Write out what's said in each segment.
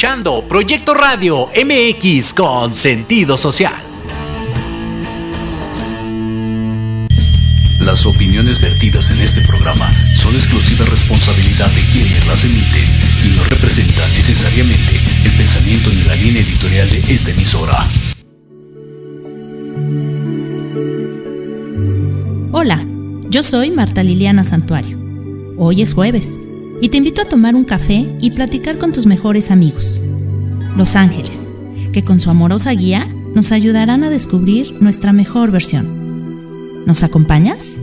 escuchando Proyecto Radio MX con sentido social. Las opiniones vertidas en este programa son exclusiva responsabilidad de quienes las emiten y no representan necesariamente el pensamiento ni la línea editorial de esta emisora. Hola, yo soy Marta Liliana Santuario. Hoy es jueves y te invito a tomar un café y platicar con tus mejores amigos, los ángeles, que con su amorosa guía nos ayudarán a descubrir nuestra mejor versión. ¿Nos acompañas?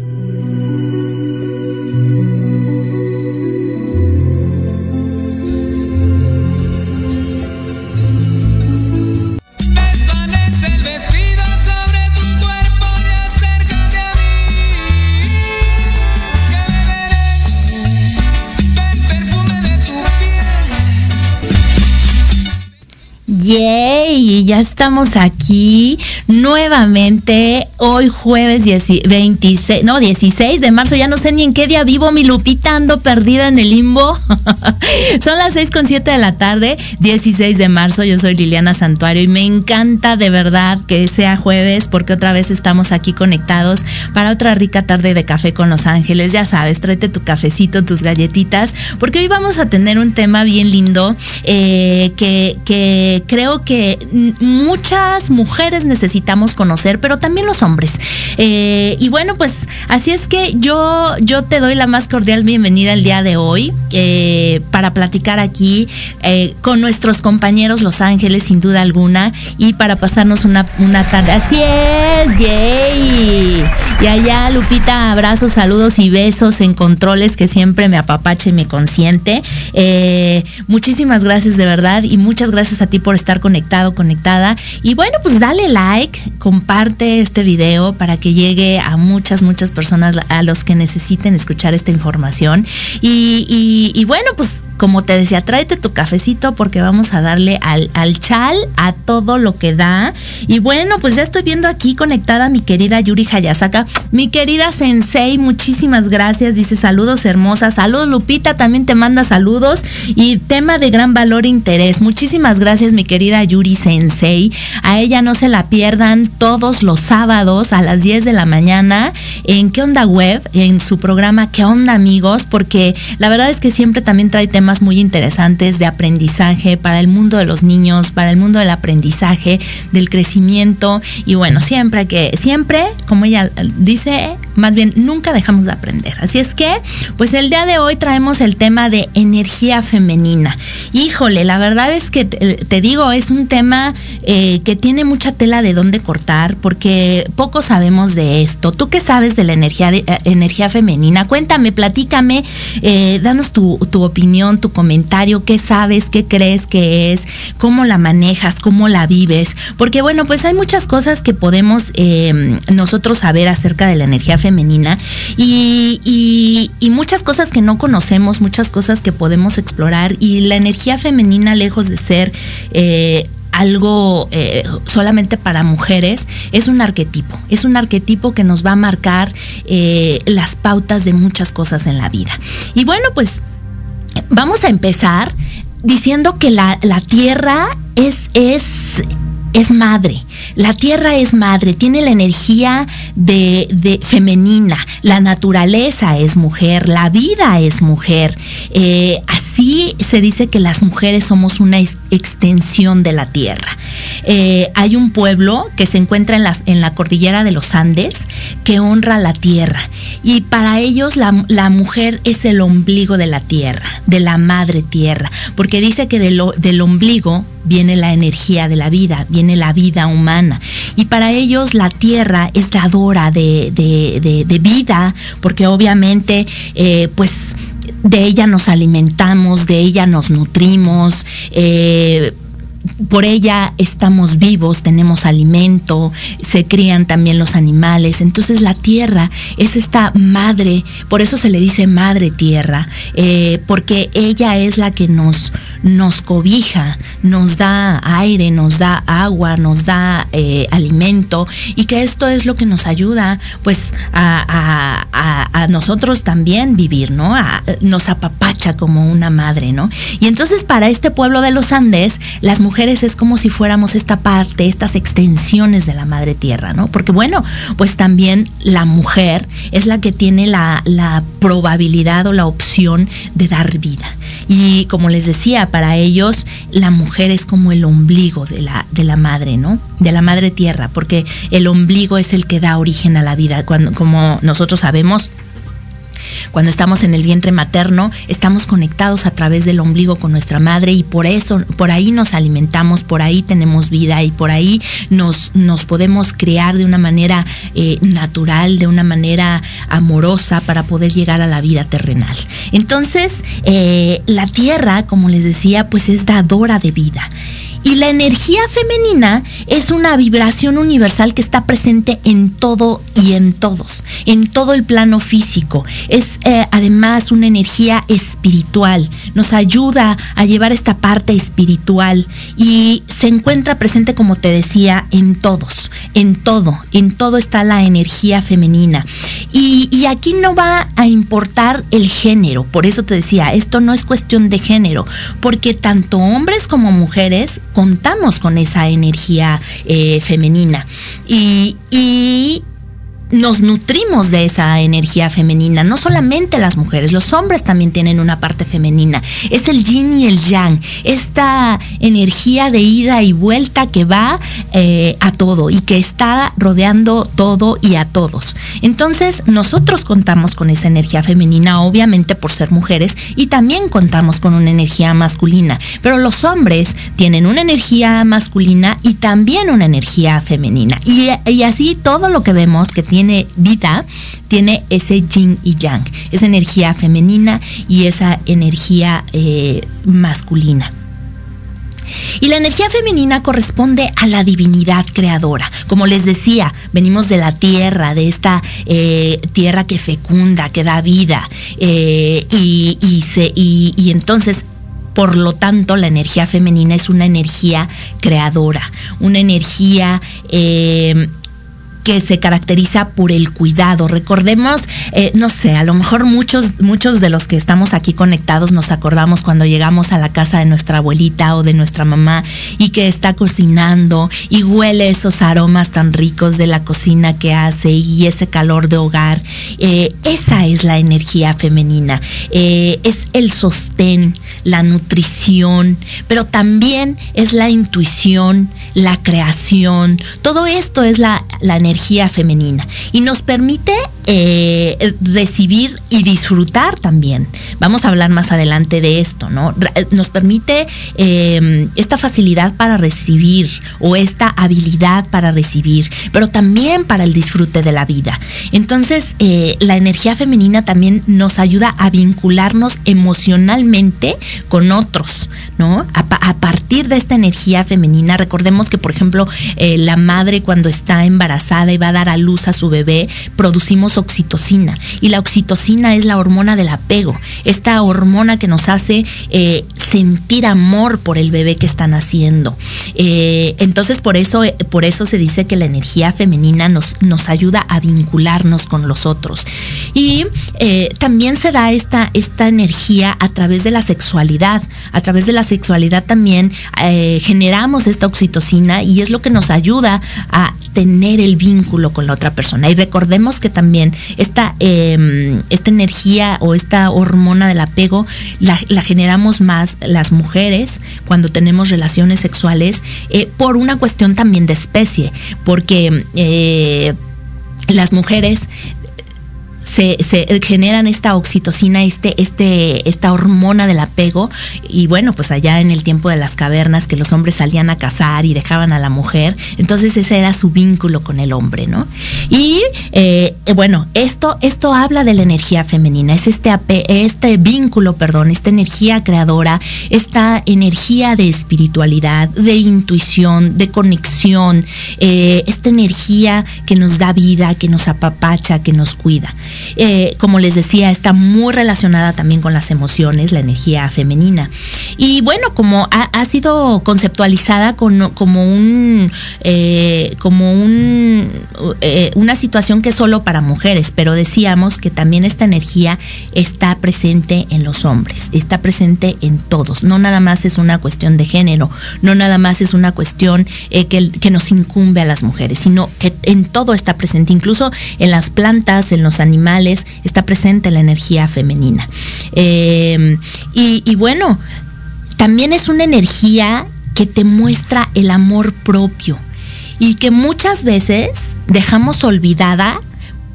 Ya estamos aquí nuevamente hoy jueves 26, no, 16 de marzo, ya no sé ni en qué día vivo, mi Lupita ando perdida en el limbo. Son las 6 con 7 de la tarde, 16 de marzo, yo soy Liliana Santuario y me encanta de verdad que sea jueves porque otra vez estamos aquí conectados para otra rica tarde de café con Los Ángeles. Ya sabes, tráete tu cafecito, tus galletitas, porque hoy vamos a tener un tema bien lindo eh, que, que creo que muchas mujeres necesitamos conocer, pero también los hombres. Eh, y bueno, pues así es que yo, yo te doy la más cordial bienvenida el día de hoy eh, para platicar aquí eh, con nuestros compañeros Los Ángeles, sin duda alguna, y para pasarnos una, una tarde. Así es, yay. Y allá, Lupita, abrazos, saludos y besos en controles que siempre me apapacha y me consiente. muchísimas gracias de verdad y muchas gracias a ti por estar estar conectado, conectada. Y bueno, pues dale like, comparte este video para que llegue a muchas, muchas personas, a los que necesiten escuchar esta información. Y, bueno, pues como te decía, tráete tu cafecito porque vamos a darle al, al, chal, a todo lo que da. Y bueno, pues ya estoy viendo aquí conectada mi querida Yuri Hayasaka. Mi querida Sensei, muchísimas gracias. Dice saludos hermosas. Saludos Lupita, también te manda saludos. Y tema de gran valor e interés. Muchísimas gracias mi querida Yuri Sensei. A ella no se la pierdan todos los sábados a las 10 de la mañana en ¿Qué onda web? En su programa ¿Qué onda amigos? Porque la verdad es que siempre también trae temas muy interesantes de aprendizaje para el mundo de los niños, para el mundo del aprendizaje, del crecimiento y bueno, siempre que, siempre, como ella dice, más bien nunca dejamos de aprender. Así es que, pues el día de hoy traemos el tema de energía femenina. Híjole, la verdad es que te, digo, es un tema eh, que tiene mucha tela de dónde cortar porque poco sabemos de esto. ¿Tú qué sabes de la energía, eh, energía femenina? Cuéntame, platícame, eh, danos tu, tu opinión, tu comentario, qué sabes, qué crees que es, cómo la manejas, cómo la vives, porque bueno, pues hay muchas cosas que podemos em, nosotros saber acerca de la energía femenina y, muchas cosas que no conocemos, muchas cosas que podemos explorar y la energía femenina, lejos de ser... Eh, algo eh, solamente para mujeres, es un arquetipo, es un arquetipo que nos va a marcar eh, las pautas de muchas cosas en la vida. Y bueno, pues Vamos a empezar diciendo que la, tierra es, es, es madre. La tierra es madre, tiene la energía de, femenina, la naturaleza es mujer, la vida es mujer. Eh, así se dice que las mujeres somos una extensión de la tierra. Eh, hay un pueblo que se encuentra en, en la cordillera de los Andes que honra la tierra y para ellos la, mujer es el ombligo de la tierra, de la madre tierra, porque dice que del ombligo viene la energía de la vida, viene la vida humana. Y para ellos la tierra es dadora de, de, vida, porque obviamente eh, pues de ella nos alimentamos, de ella nos nutrimos. Eh, por ella estamos vivos, tenemos alimento, se crían también los animales. Entonces la tierra es esta madre, por eso se le dice madre tierra, eh, porque ella es la que nos, nos cobija, nos da aire, nos da agua, nos da eh, alimento y que esto es lo que nos ayuda pues a, nosotros también vivir, ¿no? nos apapacha como una madre, ¿no? Y entonces para este pueblo de los Andes, las mujeres es como si fuéramos esta parte, estas extensiones de la madre tierra, ¿no? Porque bueno, pues también la mujer es la que tiene la, la probabilidad o la opción de dar vida. Y como les decía, para ellos la mujer es como el ombligo de la, de la madre, ¿no? De la madre tierra, porque el ombligo es el que da origen a la vida. Cuando, como nosotros sabemos, cuando estamos en el vientre materno, estamos conectados a través del ombligo con nuestra madre y por eso, por ahí nos alimentamos, por ahí tenemos vida y por ahí nos, nos podemos crear de una manera eh, natural, de una manera amorosa para poder llegar a la vida terrenal. Entonces, eh, la tierra, como les decía, pues es dadora de vida. Y la energía femenina es una vibración universal que está presente en todo y en todos, en todo el plano físico. Es eh, además una energía espiritual, nos ayuda a llevar esta parte espiritual y se encuentra presente, como te decía, en todos, en todo, en todo está la energía femenina. Y, y aquí no va a importar el género, por eso te decía, esto no es cuestión de género, porque tanto hombres como mujeres contamos con esa energía eh, femenina. Y, y nos nutrimos de esa energía femenina, no solamente las mujeres, los hombres también tienen una parte femenina. Es el yin y el yang, esta energía de ida y vuelta que va eh, a todo y que está rodeando todo y a todos. Entonces, nosotros contamos con esa energía femenina, obviamente por ser mujeres, y también contamos con una energía masculina, pero los hombres tienen una energía masculina y también una energía femenina. Y, y así todo lo que vemos que tiene tiene vida, tiene ese yin y yang, esa energía femenina y esa energía eh, masculina. Y la energía femenina corresponde a la divinidad creadora. Como les decía, venimos de la tierra, de esta eh, tierra que fecunda, que da vida. Eh, y, se, y, entonces por lo tanto, la energía femenina es una energía creadora, una energía que se caracteriza por el cuidado. Recordemos, eh, no sé, a lo mejor muchos, muchos de los que estamos aquí conectados nos acordamos cuando llegamos a la casa de nuestra abuelita o de nuestra mamá y que está cocinando y huele esos aromas tan ricos de la cocina que hace y ese calor de hogar. Eh, esa es la energía femenina. Eh, es el sostén, la nutrición, pero también es la intuición, la creación. Todo esto es la, la energía femenina y nos permite eh, recibir y disfrutar también. Vamos a hablar más adelante de esto, ¿no? Eh, nos permite eh, esta facilidad para recibir o esta habilidad para recibir, pero también para el disfrute de la vida. Entonces, la energía femenina también nos ayuda a vincularnos emocionalmente con otros, ¿no? A, de esta energía femenina, recordemos que, por ejemplo, la madre cuando está embarazada y va a dar a luz a su bebé, producimos oxitocina. Y la oxitocina es la hormona del apego, esta hormona que nos hace eh, sentir amor por el bebé que están haciendo. Eh, entonces, por eso, por eso se dice que la energía femenina nos, nos ayuda a vincularnos con los otros. Y eh, también se da esta, esta energía a través de la sexualidad. A través de la sexualidad también generamos esta oxitocina y es lo que nos ayuda a tener el vínculo con la otra persona. Y recordemos que también esta, em, esta energía o esta hormona del apego la, generamos más las mujeres cuando tenemos relaciones sexuales eh, por una cuestión también de especie, porque eh, las mujeres se, generan esta oxitocina, este, este, esta hormona del apego. Y bueno, pues allá en el tiempo de las cavernas que los hombres salían a cazar y dejaban a la mujer, entonces ese era su vínculo con el hombre, ¿no? Y eh, bueno, esto, esto habla de la energía femenina, es este, este vínculo, perdón, esta energía creadora, esta energía de espiritualidad, de intuición, de conexión, eh, esta energía que nos da vida, que nos apapacha, que nos cuida. Eh, como les decía, está muy relacionada también con las emociones, la energía femenina. Y bueno, como ha, sido conceptualizada como un, eh, como un, eh, una situación que es solo para mujeres, pero decíamos que también esta energía está presente en los hombres, está presente en todos. No nada más es una cuestión de género, no nada más es una cuestión que, que nos incumbe a las mujeres, sino que en todo está presente, incluso en las plantas, en los animales, está presente la energía femenina. Eh, y, bueno, también es una energía que te muestra el amor propio y que muchas veces dejamos olvidada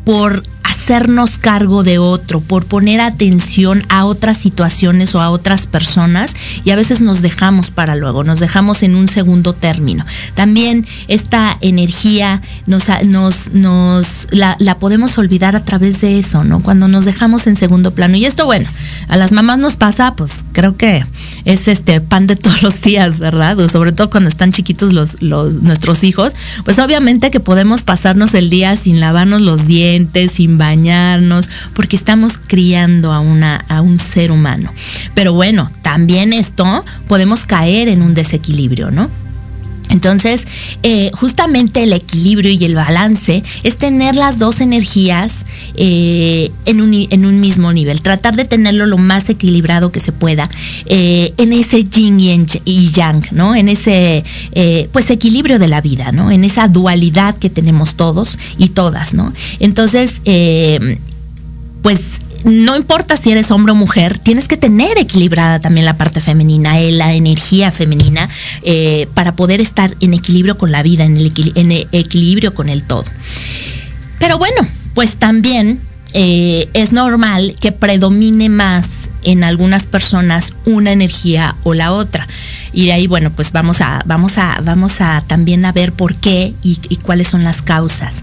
por hacernos cargo de otro, por poner atención a otras situaciones o a otras personas y a veces nos dejamos para luego, nos dejamos en un segundo término. También esta energía nos, nos, nos la, podemos olvidar a través de eso, ¿no? Cuando nos dejamos en segundo plano. Y esto, bueno, a las mamás nos pasa, pues creo que es este pan de todos los días, ¿verdad? sobre todo cuando están chiquitos los, los, nuestros hijos, pues obviamente que podemos pasarnos el día sin lavarnos los dientes, sin porque estamos criando a, una, a un ser humano. Pero bueno, también esto podemos caer en un desequilibrio, ¿no? Entonces, eh, justamente el equilibrio y el balance es tener las dos energías eh, en, un, mismo nivel, tratar de tenerlo lo más equilibrado que se pueda eh, en ese yin y yang, ¿no? En ese, pues, equilibrio de la vida, ¿no? En esa dualidad que tenemos todos y todas, ¿no? Entonces, pues no importa si eres hombre o mujer, tienes que tener equilibrada también la parte femenina, eh, la energía femenina, eh, para poder estar en equilibrio con la vida, en, el equilibrio con el todo. Pero bueno, pues también eh, es normal que predomine más en algunas personas una energía o la otra. Y de ahí, bueno, pues vamos a, vamos a, vamos a también a ver por qué y cuáles son las causas.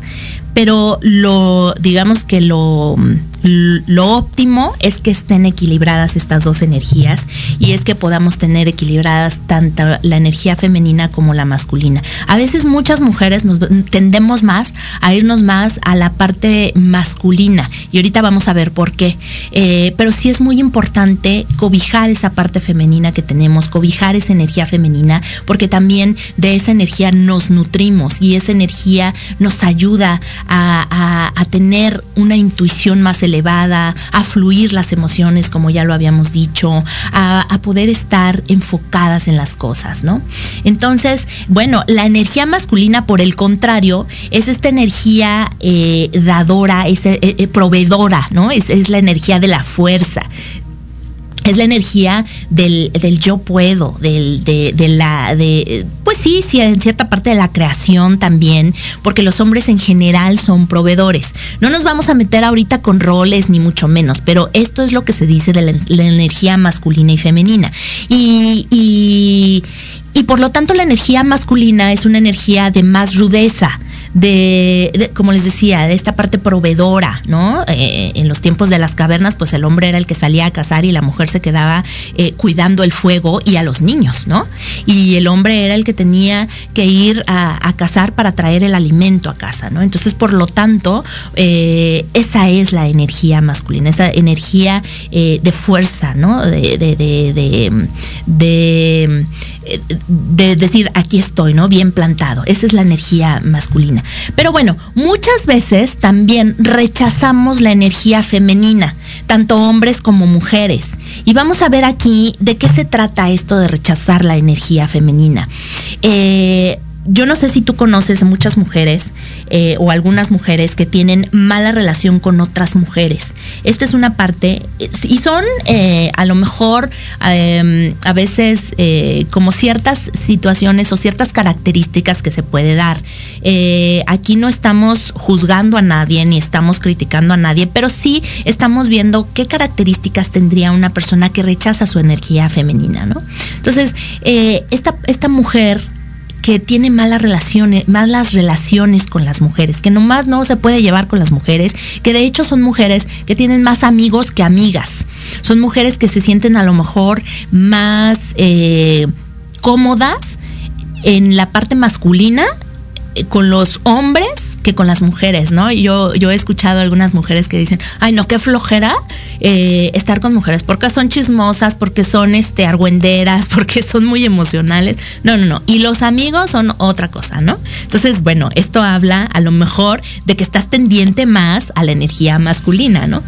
Pero lo, digamos que lo, lo óptimo es que estén equilibradas estas dos energías y es que podamos tener equilibradas tanto la energía femenina como la masculina. A veces muchas mujeres nos tendemos más a irnos más a la parte masculina y ahorita vamos a ver por qué. Eh, pero sí es muy importante cobijar esa parte femenina que tenemos, cobijar esa energía femenina, porque también de esa energía nos nutrimos y esa energía nos ayuda a, a tener una intuición más elevada a fluir las emociones, como ya lo habíamos dicho, a, poder estar enfocadas en las cosas, ¿no? Entonces, bueno, la energía masculina, por el contrario, es esta energía eh, dadora, es eh, eh, proveedora, ¿no? Es, es la energía de la fuerza, es la energía del, yo puedo, del, de, la, de, pues sí, sí, en cierta parte de la creación también, porque los hombres en general son proveedores. No nos vamos a meter ahorita con roles, ni mucho menos, pero esto es lo que se dice de la, energía masculina y femenina. Y, y por lo tanto la energía masculina es una energía de más rudeza de, como les decía, de esta parte proveedora, ¿no? Eh, en los tiempos de las cavernas, pues el hombre era el que salía a cazar y la mujer se quedaba eh, cuidando el fuego y a los niños, ¿no? Y el hombre era el que tenía que ir a, cazar para traer el alimento a casa, ¿no? Entonces, por lo tanto, eh, esa es la energía masculina, esa energía de fuerza, ¿no? de, de, de, de de decir, aquí estoy, ¿no? Bien plantado. Esa es la energía masculina. Pero bueno, muchas veces también rechazamos la energía femenina, tanto hombres como mujeres. Y vamos a ver aquí de qué se trata esto de rechazar la energía femenina. Eh, yo no sé si tú conoces muchas mujeres eh, o algunas mujeres que tienen mala relación con otras mujeres. Esta es una parte, y son eh, a lo mejor em, a veces eh, como ciertas situaciones o ciertas características que se puede dar. aquí no estamos juzgando a nadie ni estamos criticando a nadie, pero sí estamos viendo qué características tendría una persona que rechaza su energía femenina, ¿no? Entonces, esta, esta mujer que tiene malas relaciones, malas relaciones con las mujeres, que nomás no se puede llevar con las mujeres, que de hecho son mujeres que tienen más amigos que amigas. Son mujeres que se sienten a lo mejor más eh, cómodas en la parte masculina eh, con los hombres que con las mujeres, ¿no? Yo, yo he escuchado algunas mujeres que dicen, ay, no, qué flojera eh, estar con mujeres, porque son chismosas, porque son este argüenderas, porque son muy emocionales. No, no, no. Y los amigos son otra cosa, ¿no? Entonces, bueno, esto habla a lo mejor de que estás tendiente más a la energía masculina, ¿no?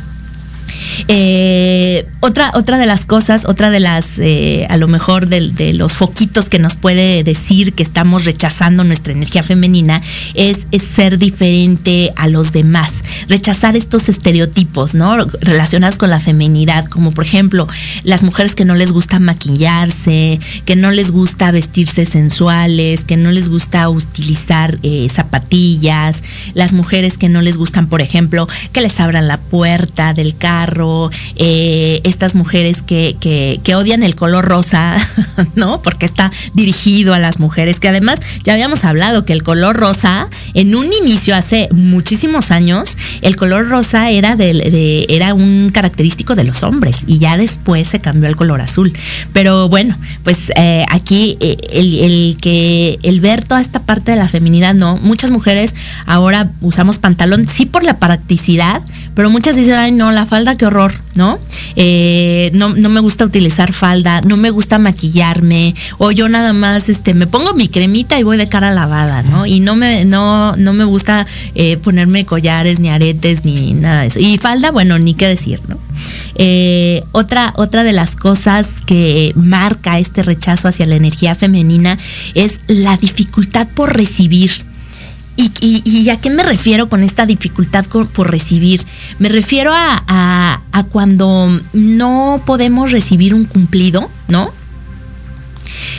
Eh, otra, otra de las cosas, otra de las, eh, a lo mejor de, los foquitos que nos puede decir que estamos rechazando nuestra energía femenina es, ser diferente a los demás, rechazar estos estereotipos, ¿no? Relacionados con la feminidad, como por ejemplo las mujeres que no les gusta maquillarse, que no les gusta vestirse sensuales, que no les gusta utilizar eh, zapatillas, las mujeres que no les gustan, por ejemplo, que les abran la puerta del carro, eh, estas mujeres que, que, odian el color rosa, ¿no? Porque está dirigido a las mujeres, que además ya habíamos hablado que el color rosa, en un inicio hace muchísimos años, el color rosa era, de, era un característico de los hombres y ya después se cambió al color azul. Pero bueno, pues eh, aquí eh, el, el, que el ver toda esta parte de la feminidad, no, muchas mujeres ahora usamos pantalón, sí por la practicidad, pero muchas dicen, ay no, la falda, qué Eh, no, no me gusta utilizar falda, no me gusta maquillarme, o yo nada más este, me pongo mi cremita y voy de cara lavada, ¿no? Y no me, no, no me gusta eh, ponerme collares, ni aretes, ni nada de eso. Y falda, bueno, ni qué decir, ¿no? Eh, otra, otra de las cosas que marca este rechazo hacia la energía femenina es la dificultad por recibir ¿Y, a qué me refiero con esta dificultad por recibir? Me refiero a, cuando no podemos recibir un cumplido, ¿no?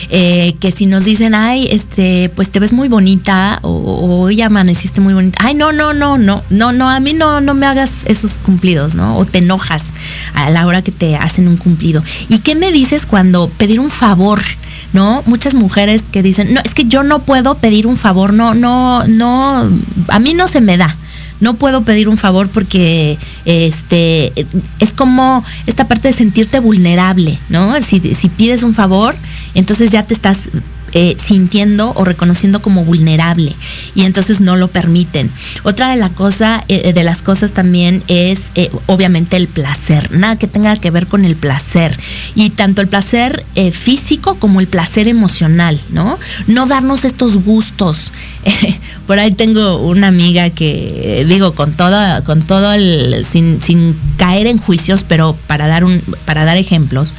Eh, que si nos dicen, ay, este, pues te ves muy bonita o, hoy amaneciste muy bonita, ay, no, no, no, no, no, no, a mí no, no me hagas esos cumplidos, ¿no? O te enojas a la hora que te hacen un cumplido. ¿Y qué me dices cuando pedir un favor? ¿no? Muchas mujeres que dicen, no, es que yo no puedo pedir un favor, no, no, no, a mí no se me da. No puedo pedir un favor porque este es como esta parte de sentirte vulnerable, ¿no? Si, si pides un favor, entonces ya te estás eh, sintiendo o reconociendo como vulnerable y entonces no lo permiten. Otra de, la cosa, eh, de las cosas también es eh, obviamente el placer, nada que tenga que ver con el placer y tanto el placer físico como el placer emocional, ¿no? No darnos estos gustos. Por ahí tengo una amiga que digo con todo, con todo el, sin, sin caer en juicios, pero para dar un, para dar ejemplos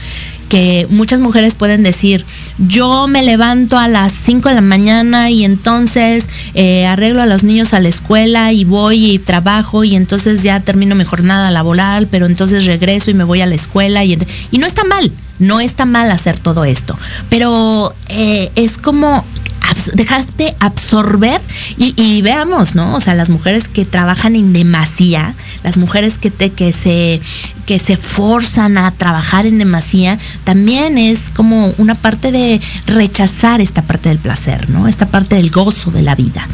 que muchas mujeres pueden decir, yo me levanto a las 5 de la mañana y entonces eh, arreglo a los niños a la escuela y voy y trabajo y entonces ya termino mi jornada laboral, pero entonces regreso y me voy a la escuela y, y no está mal, no está mal hacer todo esto, pero eh, es como dejaste absorber y, veamos, ¿no? O sea, las mujeres que trabajan en demasía, las mujeres que, te, que, se, que se forzan a trabajar en demasía, también es como una parte de rechazar esta parte del placer, ¿no? Esta parte del gozo de la vida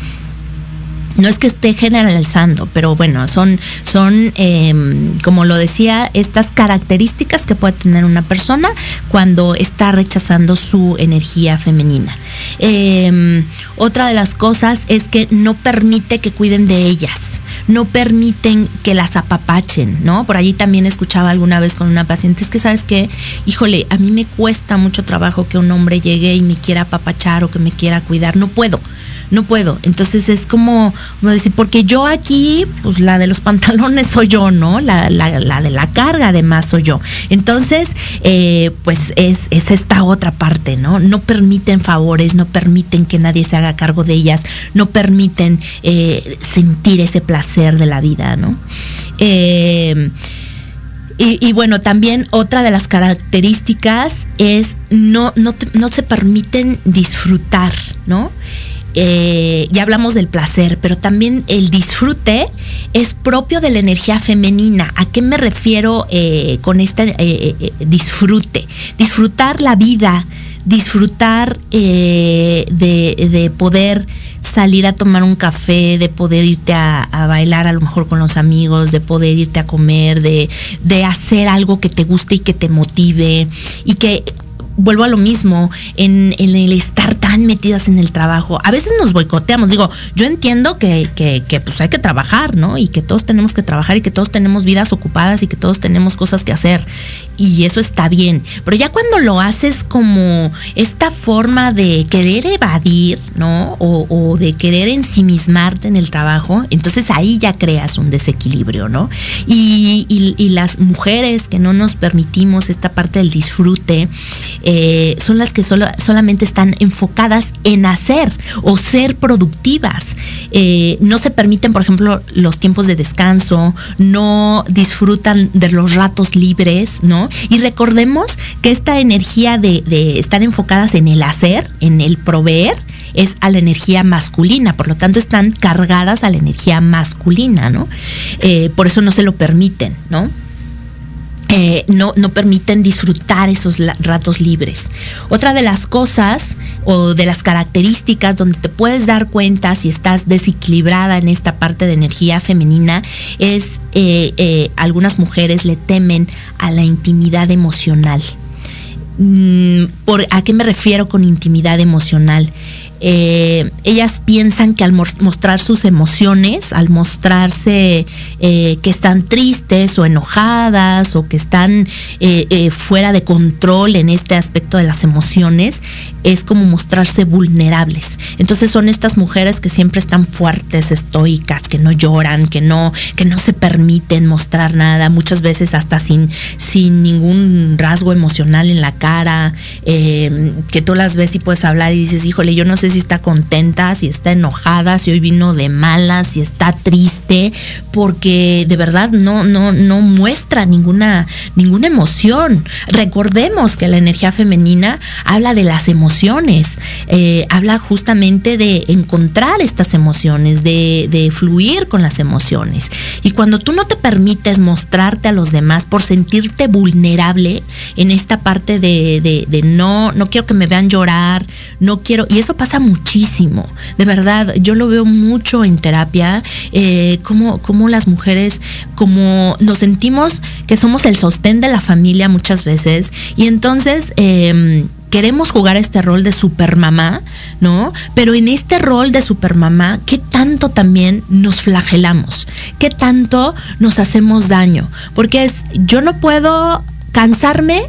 no es que esté generalizando, pero bueno, son, son em, como lo decía, estas características que puede tener una persona cuando está rechazando su energía femenina. Em, otra de las cosas es que no permite que cuiden de ellas no permiten que las apapachen, ¿no? Por allí también escuchaba alguna vez con una paciente, es que sabes que, híjole, a mí me cuesta mucho trabajo que un hombre llegue y me quiera apapachar o que me quiera cuidar, no puedo no puedo. Entonces es como, decir, porque yo aquí, pues la de los pantalones soy yo, ¿no? La, de la carga además soy yo. Entonces, eh, pues es, esta otra parte, ¿no? No permiten favores, no permiten que nadie se haga cargo de ellas, no permiten eh, sentir ese placer de la vida, ¿no? Eh, y, bueno, también otra de las características es no, no, no se permiten disfrutar, ¿no? Eh, ya hablamos del placer, pero también el disfrute es propio de la energía femenina. ¿A qué me refiero eh, con este eh, disfrute? Disfrutar la vida, disfrutar de, poder salir a tomar un café, de poder irte a, bailar a lo mejor con los amigos, de poder irte a comer, de, de hacer algo que te guste y que te motive y que vuelvo a lo mismo, en, el estar tan metidas en el trabajo. A veces nos boicoteamos. Digo, yo entiendo que, pues hay que trabajar, ¿no? Y que todos tenemos que trabajar y que todos tenemos vidas ocupadas y que todos tenemos cosas que hacer. Y eso está bien. Pero ya cuando lo haces como esta forma de querer evadir, ¿no? O, o de querer ensimismarte en el trabajo, entonces ahí ya creas un desequilibrio, ¿no? Y, las mujeres que no nos permitimos esta parte del disfrute, eh, son las que solo, solamente están enfocadas en hacer o ser productivas. Eh, no se permiten, por ejemplo, los tiempos de descanso, no disfrutan de los ratos libres, ¿no? Y recordemos que esta energía de, estar enfocadas en el hacer, en el proveer, es a la energía masculina, por lo tanto están cargadas a la energía masculina, ¿no? Eh, por eso no se lo permiten, ¿no? Eh, no, no permiten disfrutar esos ratos libres. Otra de las cosas o de las características donde te puedes dar cuenta si estás desequilibrada en esta parte de energía femenina es eh, eh, algunas mujeres le temen a la intimidad emocional. Mm, ¿Por, ¿A qué me refiero con intimidad emocional? Eh, ellas piensan que al mostrar sus emociones, al mostrarse eh, que están tristes o enojadas o que están eh, fuera de control en este aspecto de las emociones, es como mostrarse vulnerables. Entonces son estas mujeres que siempre están fuertes, estoicas, que no lloran, que no, que no se permiten mostrar nada, muchas veces hasta sin, sin ningún rasgo emocional en la cara, que tú las ves y puedes hablar y dices, híjole, yo no sé si está contenta, si está enojada, si hoy vino de malas, si está triste, porque de verdad no, no, no muestra ninguna, ninguna emoción. Recordemos que la energía femenina habla de las emociones, eh, habla justamente de encontrar estas emociones, de, de fluir con las emociones. Y cuando tú no te permites mostrarte a los demás por sentirte vulnerable en esta parte de, de no, no quiero que me vean llorar, no quiero, y eso pasa muchísimo, de verdad, yo lo veo mucho en terapia, eh, como, como las mujeres, como nos sentimos que somos el sostén de la familia muchas veces, y entonces... Em, queremos jugar este rol de supermamá, ¿no? Pero en este rol de supermamá, ¿qué tanto también nos flagelamos? ¿Qué tanto nos hacemos daño? Porque es, yo no puedo cansarme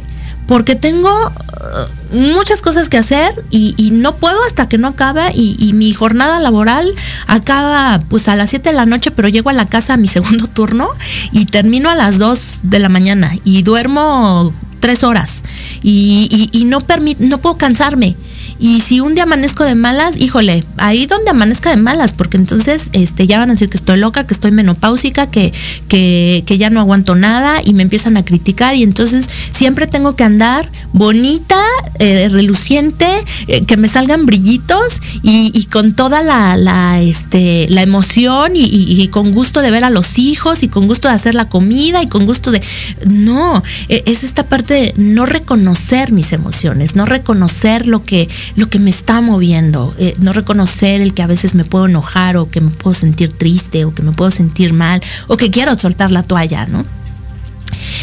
porque tengo uh, muchas cosas que hacer y, no puedo hasta que no acabe y, mi jornada laboral acaba pues a las 7 de la noche, pero llego a la casa a mi segundo turno y termino a las 2 de la mañana y duermo tres horas y, y no, no puedo cansarme. Y si un día amanezco de malas, híjole, ahí donde amanezca de malas, porque entonces este, ya van a decir que estoy loca, que estoy menopáusica, que, que, que ya no aguanto nada y me empiezan a criticar. Y entonces siempre tengo que andar bonita, eh, reluciente, eh, que me salgan brillitos y, con toda la, la, este, la emoción y, y, con gusto de ver a los hijos y con gusto de hacer la comida y con gusto de... No, e, es esta parte de no reconocer mis emociones, no reconocer lo que, lo que me está moviendo, eh, no reconocer el que a veces me puedo enojar o que me puedo sentir triste o que me puedo sentir mal o que quiero soltar la toalla, ¿no?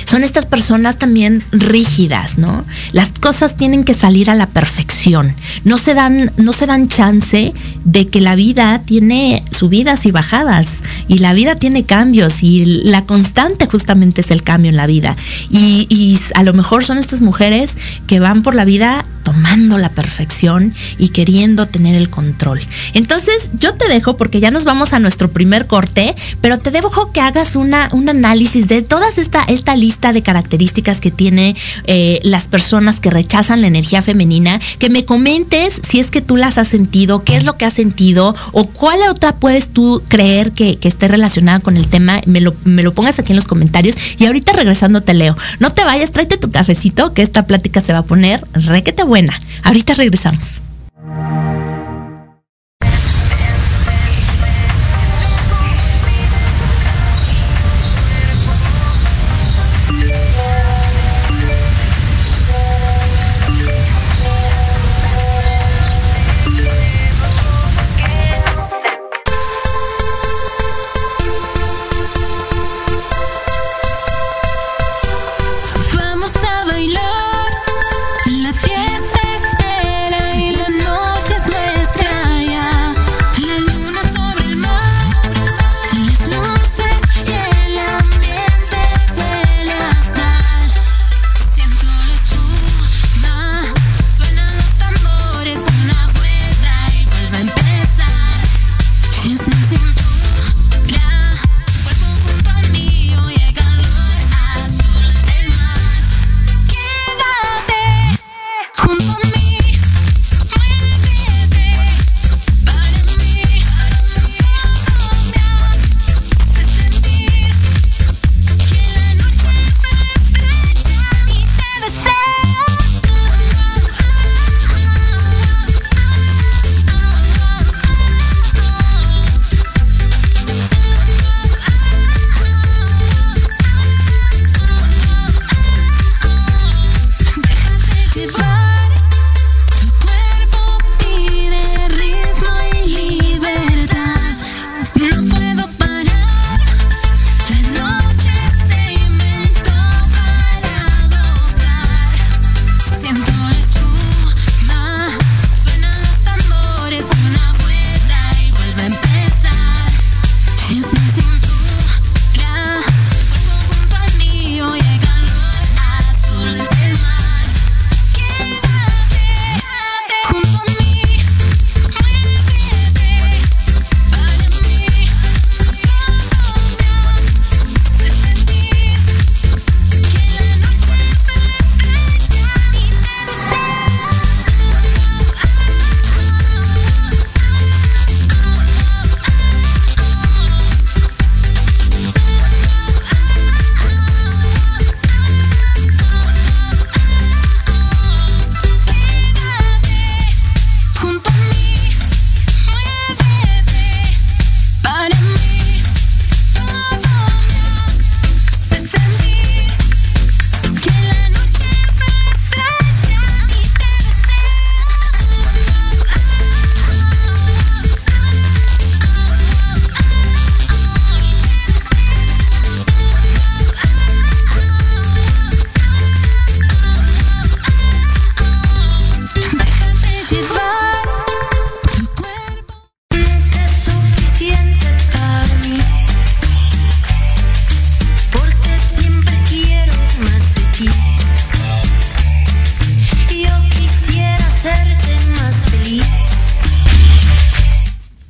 son estas personas también rígidas, ¿no? Las cosas tienen que salir a la perfección. No se dan, no se dan chance de que la vida tiene subidas y bajadas. Y la vida tiene cambios. Y la constante justamente es el cambio en la vida. Y, y a lo mejor son estas mujeres que van por la vida tomando la perfección y queriendo tener el control. Entonces, yo te dejo porque ya nos vamos a nuestro primer corte, pero te dejo que hagas una, un análisis de toda esta, esta lista de características que tiene eh, las personas que rechazan la energía femenina, que me comentes si es que tú las has sentido, qué es lo que has sentido o cuál otra puedes tú creer que, que esté relacionada con el tema, me lo, me lo pongas aquí en los comentarios y ahorita regresando te leo. No te vayas, tráete tu cafecito que esta plática se va a poner requete buena. Ahorita regresamos.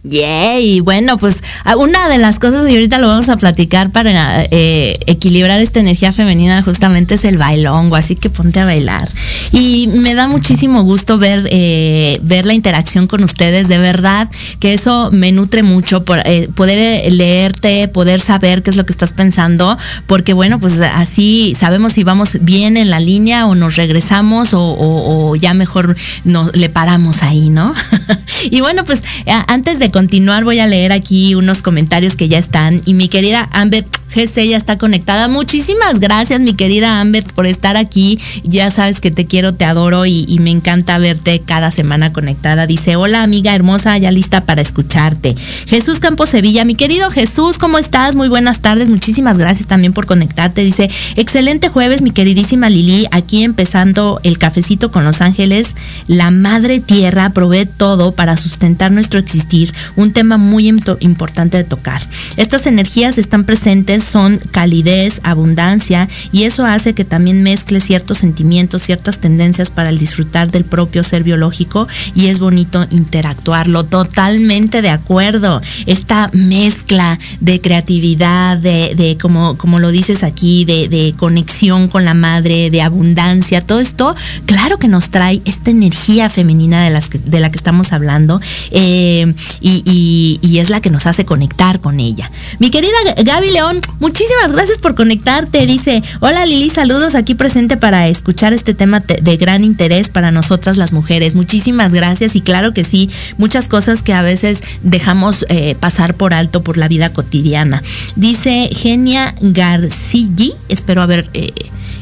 Yay, bueno, pues una de las cosas, y ahorita lo vamos a platicar para eh, equilibrar esta energía femenina, justamente es el bailongo, así que ponte a bailar. Y me da muchísimo gusto ver, eh, ver la interacción con ustedes, de verdad, que eso me nutre mucho, por, eh, poder leerte, poder saber qué es lo que estás pensando, porque bueno, pues así sabemos si vamos bien en la línea o nos regresamos o, ya mejor nos, le paramos ahí, ¿no? y bueno, pues antes de continuar voy a leer aquí unos comentarios que ya están. Y mi querida Ambet GC ya está conectada. Muchísimas gracias, mi querida Ambet, por estar aquí. Ya sabes que te quiero, te adoro y, me encanta verte cada semana conectada. Dice, hola amiga hermosa, ya lista para escucharte. Jesús Campos Sevilla, mi querido Jesús, ¿cómo estás? Muy buenas tardes. Muchísimas gracias también por conectarte. Dice, excelente jueves, mi queridísima Lili. Aquí empezando el cafecito con Los Ángeles. La madre tierra provee todo para sustentar nuestro existir un tema muy importante de tocar. Estas energías están presentes, son calidez, abundancia, y eso hace que también mezcle ciertos sentimientos, ciertas tendencias para el disfrutar del propio ser biológico, y es bonito interactuarlo. Totalmente de acuerdo. Esta mezcla de creatividad, de, como, como lo dices aquí, de, conexión con la madre, de abundancia, todo esto, claro que nos trae esta energía femenina de, las de la que estamos hablando. Eh, y, es la que nos hace conectar con ella. Mi querida Gaby León, muchísimas gracias por conectarte. Dice, hola Lili, saludos aquí presente para escuchar este tema de gran interés para nosotras las mujeres. Muchísimas gracias y claro que sí, muchas cosas que a veces dejamos eh, pasar por alto por la vida cotidiana. Dice Genia Garcilli, espero haber... Eh,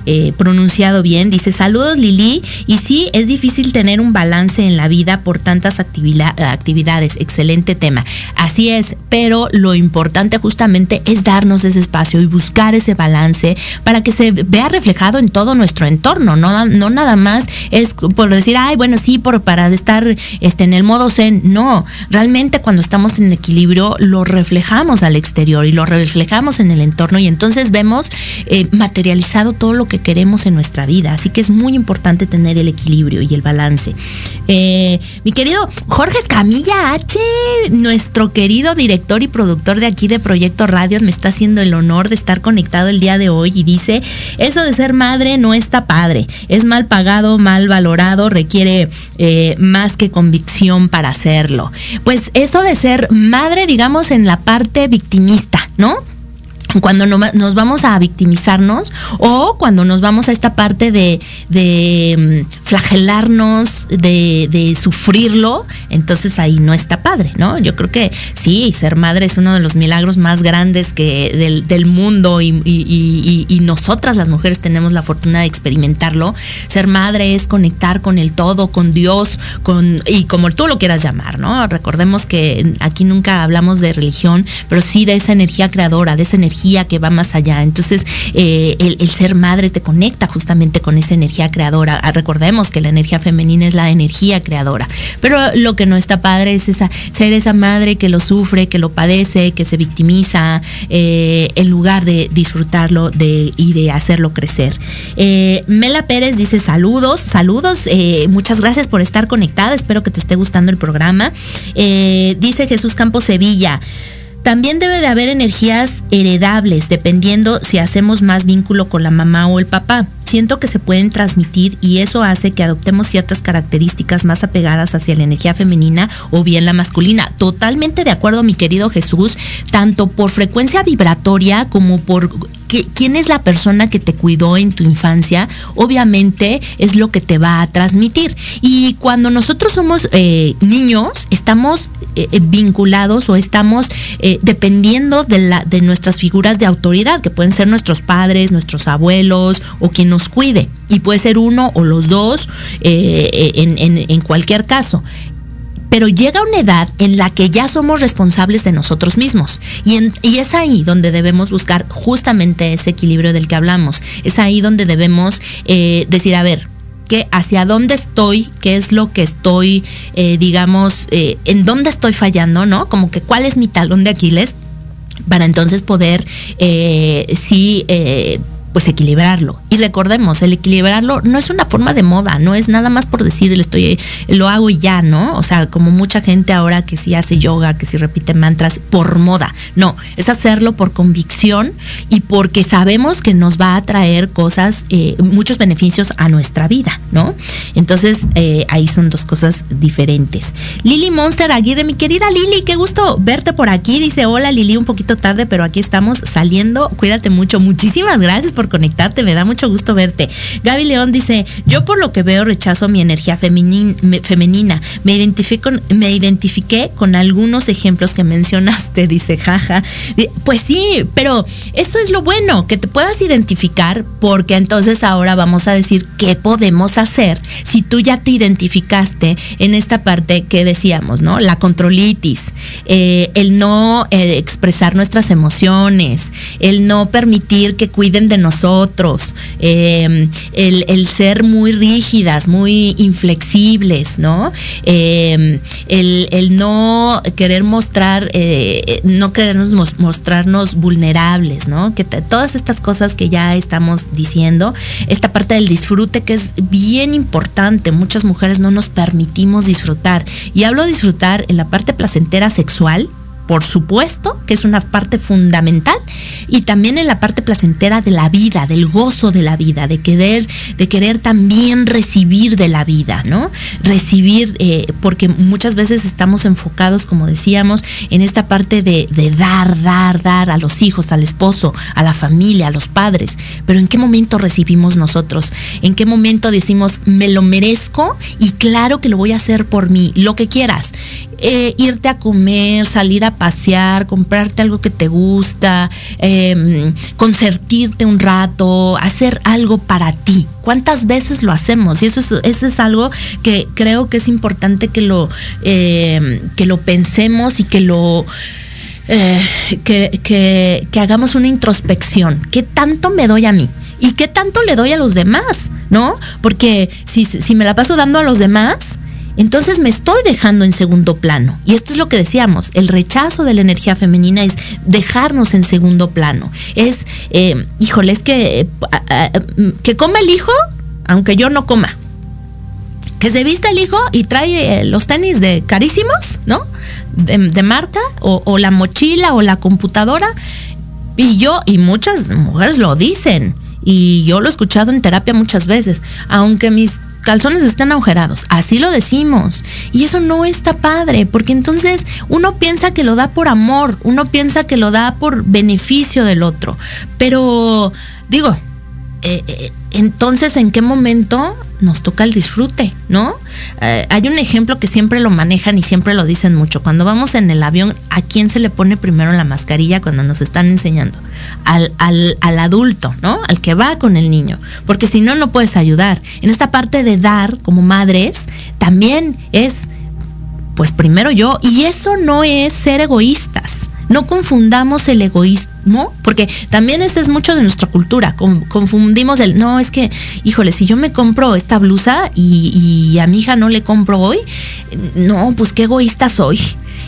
eh, pronunciado bien. Dice, saludos Lili. Y sí, es difícil tener un balance en la vida por tantas actividades. Excelente tema. Así es, pero lo importante justamente es darnos ese espacio y buscar ese balance para que se vea reflejado en todo nuestro entorno. No, no nada más es por decir, ay, bueno, sí, por, para estar este, en el modo zen. No, realmente cuando estamos en equilibrio lo reflejamos al exterior y lo reflejamos en el entorno y entonces vemos eh, materializado todo lo que queremos en nuestra vida. Así que es muy importante tener el equilibrio y el balance. Eh, mi querido Jorge Escamilla H, nuestro querido director y productor de aquí de Proyecto Radio, me está haciendo el honor de estar conectado el día de hoy y dice, eso de ser madre no está padre, es mal pagado, mal valorado, requiere eh, más que convicción para hacerlo. Pues eso de ser madre, digamos, en la parte victimista, ¿no? Cuando nos vamos a victimizarnos o cuando nos vamos a esta parte de, mm, flagelarnos, de, sufrirlo, entonces ahí no está padre, ¿no? Yo creo que sí, ser madre es uno de los milagros más grandes que del, mundo y, nosotras las mujeres tenemos la fortuna de experimentarlo. Ser madre es conectar con el todo, con Dios, con y como tú lo quieras llamar, ¿no? Recordemos que aquí nunca hablamos de religión, pero sí de esa energía creadora, de esa energía que va más allá. Entonces, eh, el, ser madre te conecta justamente con esa energía creadora. Ah, recordemos que la energía femenina es la energía creadora. Pero lo que no está padre es esa, ser esa madre que lo sufre, que lo padece, que se victimiza, eh, en lugar de disfrutarlo de, y de hacerlo crecer. Eh, Mela Pérez dice saludos, saludos, muchas gracias por estar conectada, espero que te esté gustando el programa. dice Jesús Campos Sevilla. También debe de haber energías heredables, dependiendo si hacemos más vínculo con la mamá o el papá. Siento que se pueden transmitir y eso hace que adoptemos ciertas características más apegadas hacia la energía femenina o bien la masculina. Totalmente de acuerdo, mi querido Jesús, tanto por frecuencia vibratoria como por quién es la persona que te cuidó en tu infancia, obviamente es lo que te va a transmitir. Y cuando nosotros somos eh, niños, estamos eh, eh, vinculados o estamos dependiendo de, nuestras figuras de autoridad, que pueden ser nuestros padres, nuestros abuelos o quien nos cuide. Y puede ser uno o los dos en cualquier caso pero llega una edad en la que ya somos responsables de nosotros mismos. Y, es ahí donde debemos buscar justamente ese equilibrio del que hablamos. Es ahí donde debemos eh, decir, a ver, que hacia dónde estoy, qué es lo que estoy, eh, digamos, eh, en dónde estoy fallando, ¿no? Como que cuál es mi talón de Aquiles para entonces poder, sí, pues equilibrarlo. Y recordemos, el equilibrarlo no es una forma de moda, no es nada más por decir, estoy, lo hago y ya, ¿no? O sea, como mucha gente ahora que sí hace yoga, que sí repite mantras por moda. No, es hacerlo por convicción y porque sabemos que nos va a traer cosas, eh, muchos beneficios a nuestra vida, ¿no? Entonces, eh, ahí son dos cosas diferentes. Lili Monster Aguirre, mi querida Lili, qué gusto verte por aquí. Dice, hola Lili, un poquito tarde, pero aquí estamos saliendo. Cuídate mucho. Muchísimas gracias por conectarte, me da mucho gusto verte. Gaby León dice, yo por lo que veo rechazo mi energía femenina. Me, identifico, me identifiqué con algunos ejemplos que mencionaste, dice, jaja. Pues sí, pero eso es lo bueno, que te puedas identificar, porque entonces ahora vamos a decir qué podemos hacer si tú ya te identificaste en esta parte que decíamos, ¿no? La controlitis, eh, el no eh, expresar nuestras emociones, el no permitir que cuiden de nosotros, em, el, ser muy rígidas, muy inflexibles, ¿no? Em, el, no querer mostrar, eh, no querernos mostrarnos vulnerables, ¿no? Que todas estas cosas que ya estamos diciendo, esta parte del disfrute que es bien importante, muchas mujeres no nos permitimos disfrutar. Y hablo de disfrutar en la parte placentera sexual, por supuesto, que es una parte fundamental, y también en la parte placentera de la vida, del gozo de la vida, de querer, de querer también recibir de la vida, ¿no? Recibir, eh, porque muchas veces estamos enfocados, como decíamos, en esta parte de, de dar, dar, dar a los hijos, al esposo, a la familia, a los padres, pero ¿en qué momento recibimos nosotros? ¿En qué momento decimos, me lo merezco y claro que lo voy a hacer por mí, lo que quieras? Eh, irte a comer, salir a pasear, comprarte algo que te gusta, eh, concertirte un rato, hacer algo para ti. ¿Cuántas veces lo hacemos? Y eso es, eso es algo que creo que es importante que lo, em, que lo pensemos y que lo... Eh, que, que, hagamos una introspección. ¿Qué tanto me doy a mí? ¿Y qué tanto le doy a los demás? ¿No? Porque si, si me la paso dando a los demás, entonces me estoy dejando en segundo plano. Y esto es lo que decíamos, el rechazo de la energía femenina es dejarnos en segundo plano. Es, eh, híjole, es que, eh, que coma el hijo, aunque yo no coma. Que se vista el hijo y trae eh, los tenis de carísimos, ¿no? De, marca, o, o la mochila o la computadora. Y yo, y muchas mujeres lo dicen, y yo lo he escuchado en terapia muchas veces, aunque mis calzones están agujerados, así lo decimos. Y eso no está padre, porque entonces uno piensa que lo da por amor, uno piensa que lo da por beneficio del otro. Pero digo, eh, eh, entonces, ¿en qué momento nos toca el disfrute, no? Eh, hay un ejemplo que siempre lo manejan y siempre lo dicen mucho. Cuando vamos en el avión, ¿a quién se le pone primero la mascarilla cuando nos están enseñando? Al, al, al adulto, ¿no? Al que va con el niño. Porque si no, no puedes ayudar. En esta parte de dar como madres, también es, pues primero yo, y eso no es ser egoístas no confundamos el egoísmo, porque también ese es mucho de nuestra cultura. confundimos el, no, es que, híjole, si yo me compro esta blusa y, a mi hija no le compro hoy, no, pues qué egoísta soy.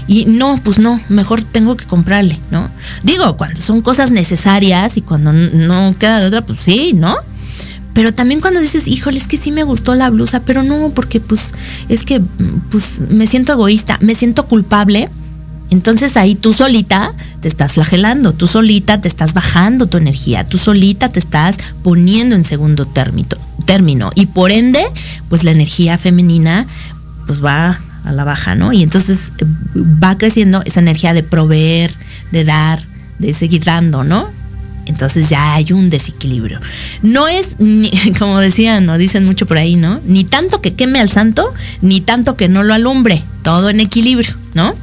Y no, pues no, mejor tengo que comprarle, ¿no? Digo, cuando son cosas necesarias y cuando no queda de otra, pues sí, ¿no? Pero también cuando dices, híjole, es que sí me gustó la blusa, pero no, porque pues es que pues me siento egoísta, me siento culpable entonces ahí tú solita te estás flagelando, tú solita te estás bajando tu energía, tú solita te estás poniendo en segundo término, término y por ende, pues la energía femenina pues va a la baja, ¿no? Y entonces eh, va creciendo esa energía de proveer, de dar, de seguir dando, ¿no? Entonces ya hay un desequilibrio. No es, como decían, ¿no? Dicen mucho por ahí, ¿no? Ni tanto que queme al santo, ni tanto que no lo alumbre. Todo en equilibrio, ¿no?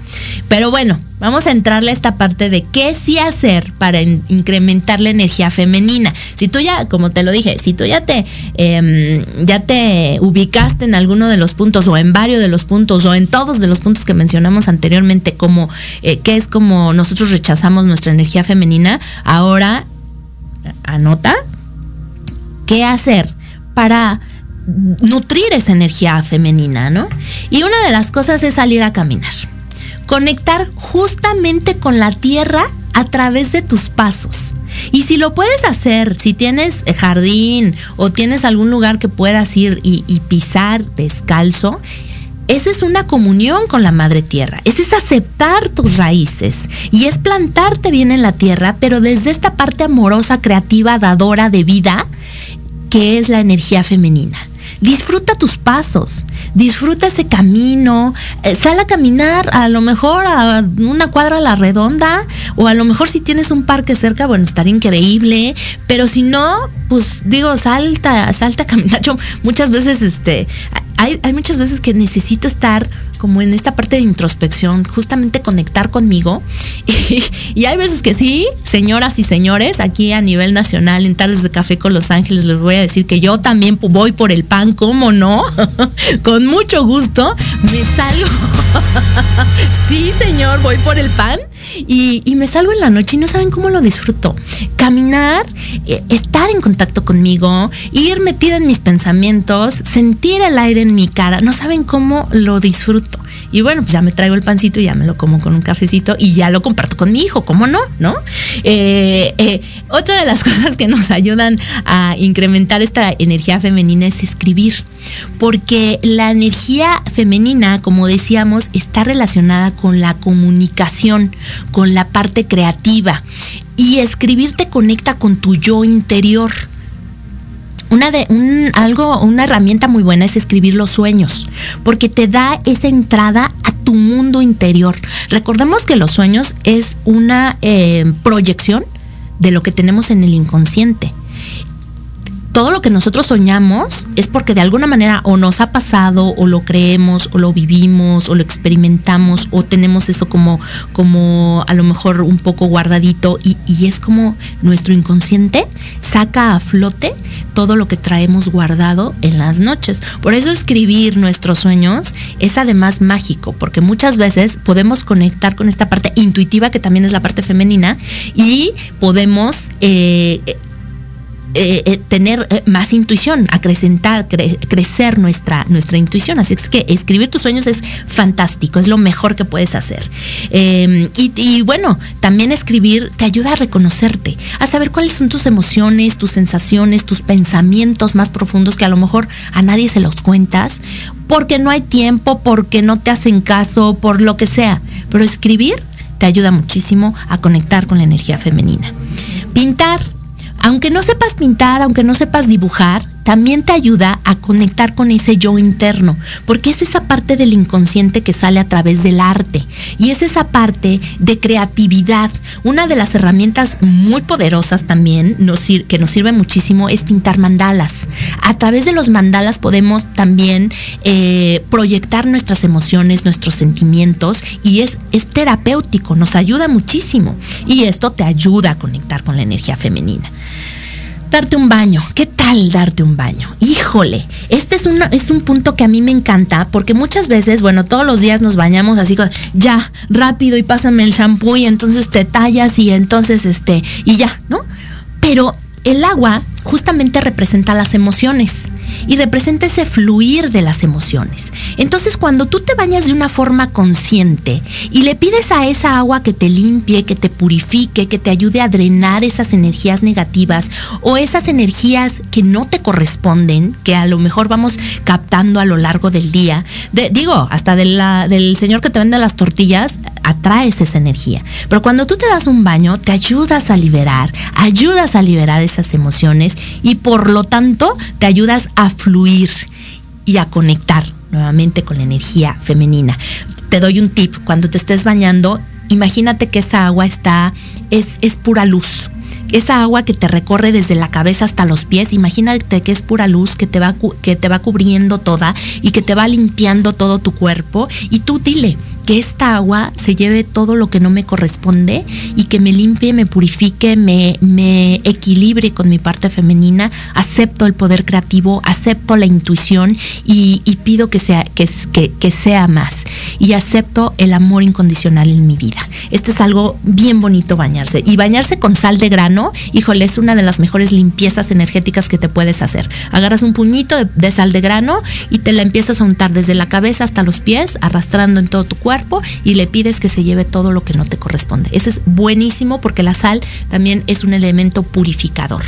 Pero bueno, vamos a entrarle a esta parte de qué sí hacer para incrementar la energía femenina. Si tú ya, como te lo dije, si tú ya te, em, ya te ubicaste en alguno de los puntos o en varios de los puntos o en todos de los puntos que mencionamos anteriormente, como eh, qué es como nosotros rechazamos nuestra energía femenina, ahora anota qué hacer para nutrir esa energía femenina, ¿no? Y una de las cosas es salir a caminar. Conectar justamente con la tierra a través de tus pasos. Y si lo puedes hacer, si tienes jardín o tienes algún lugar que puedas ir y, y pisar descalzo, esa es una comunión con la madre tierra. Ese es aceptar tus raíces y es plantarte bien en la tierra, pero desde esta parte amorosa, creativa, dadora de vida, que es la energía femenina. Disfruta tus pasos, disfruta ese camino, eh, sal a caminar a lo mejor a una cuadra a la redonda o a lo mejor si tienes un parque cerca, bueno, estaría increíble, pero si no, pues digo, salta, salta a caminar. Yo muchas veces, este, hay, muchas veces que necesito estar como en esta parte de introspección, justamente conectar conmigo. Y, y, hay veces que sí, señoras y señores, aquí a nivel nacional, en Tardes de Café con Los Ángeles, les voy a decir que yo también voy por el pan, ¿cómo no? con mucho gusto, me salgo. sí, señor, voy por el pan y, me salgo en la noche y no saben cómo lo disfruto. Caminar, eh, estar en contacto conmigo, ir metida en mis pensamientos, sentir el aire en mi cara, no saben cómo lo disfruto. Y bueno, pues ya me traigo el pancito y ya me lo como con un cafecito y ya lo comparto con mi hijo, ¿cómo no? ¿No? Eh, eh, otra de las cosas que nos ayudan a incrementar esta energía femenina es escribir, porque la energía femenina, como decíamos, está relacionada con la comunicación, con la parte creativa. Y escribir te conecta con tu yo interior. Una de un, algo, una herramienta muy buena es escribir los sueños, porque te da esa entrada a tu mundo interior. Recordemos que los sueños es una eh, proyección de lo que tenemos en el inconsciente. Todo lo que nosotros soñamos es porque de alguna manera o nos ha pasado, o lo creemos, o lo vivimos, o lo experimentamos, o tenemos eso como, como a lo mejor un poco guardadito, y, y es como nuestro inconsciente saca a flote todo lo que traemos guardado en las noches. Por eso escribir nuestros sueños es además mágico, porque muchas veces podemos conectar con esta parte intuitiva, que también es la parte femenina, y podemos... Eh, eh, eh, tener eh, más intuición, acrecentar, cre crecer nuestra, nuestra intuición. Así es que escribir tus sueños es fantástico, es lo mejor que puedes hacer. Eh, y, y, bueno, también escribir te ayuda a reconocerte, a saber cuáles son tus emociones, tus sensaciones, tus pensamientos más profundos que a lo mejor a nadie se los cuentas, porque no hay tiempo, porque no te hacen caso, por lo que sea. Pero escribir te ayuda muchísimo a conectar con la energía femenina. Pintar aunque no sepas pintar, aunque no sepas dibujar, también te ayuda a conectar con ese yo interno, porque es esa parte del inconsciente que sale a través del arte y es esa parte de creatividad. Una de las herramientas muy poderosas también que nos sirve muchísimo es pintar mandalas. A través de los mandalas podemos también eh, proyectar nuestras emociones, nuestros sentimientos y es, es terapéutico, nos ayuda muchísimo y esto te ayuda a conectar con la energía femenina darte un baño. ¿Qué tal darte un baño? Híjole, este es, es un punto que a mí me encanta porque muchas veces, bueno, todos los días nos bañamos así con, ya, rápido y pásame el shampoo y entonces te tallas y entonces este, y ya, ¿no? Pero el agua justamente representa las emociones y representa ese fluir de las emociones. Entonces cuando tú te bañas de una forma consciente y le pides a esa agua que te limpie, que te purifique, que te ayude a drenar esas energías negativas o esas energías que no te corresponden, que a lo mejor vamos captando a lo largo del día, digo, hasta del señor que te vende las tortillas, atraes esa energía. Pero cuando tú te das un baño, te ayudas a liberar, ayudas a liberar esas emociones y por lo tanto te ayudas a fluir y a conectar nuevamente con la energía femenina. Te doy un tip, cuando te estés bañando, imagínate que esa agua está, es, es pura luz. Esa agua que te recorre desde la cabeza hasta los pies, imagínate que es pura luz que te va, que te va cubriendo toda y que te va limpiando todo tu cuerpo y tú dile, que esta agua se lleve todo lo que no me corresponde y que me limpie, me purifique, me, me equilibre con mi parte femenina, acepto el poder creativo, acepto la intuición y, pido que sea, que, que, sea más. Y acepto el amor incondicional en mi vida. Este es algo bien bonito bañarse. Y bañarse con sal de grano, híjole, es una de las mejores limpiezas energéticas que te puedes hacer. Agarras un puñito de sal de grano y te la empiezas a untar desde la cabeza hasta los pies, arrastrando en todo tu cuerpo y le pides que se lleve todo lo que no te corresponde. Ese es buenísimo porque la sal también es un elemento purificador.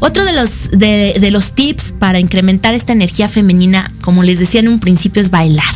Otro de los, de, de los tips para incrementar esta energía femenina, como les decía en un principio, es bailar.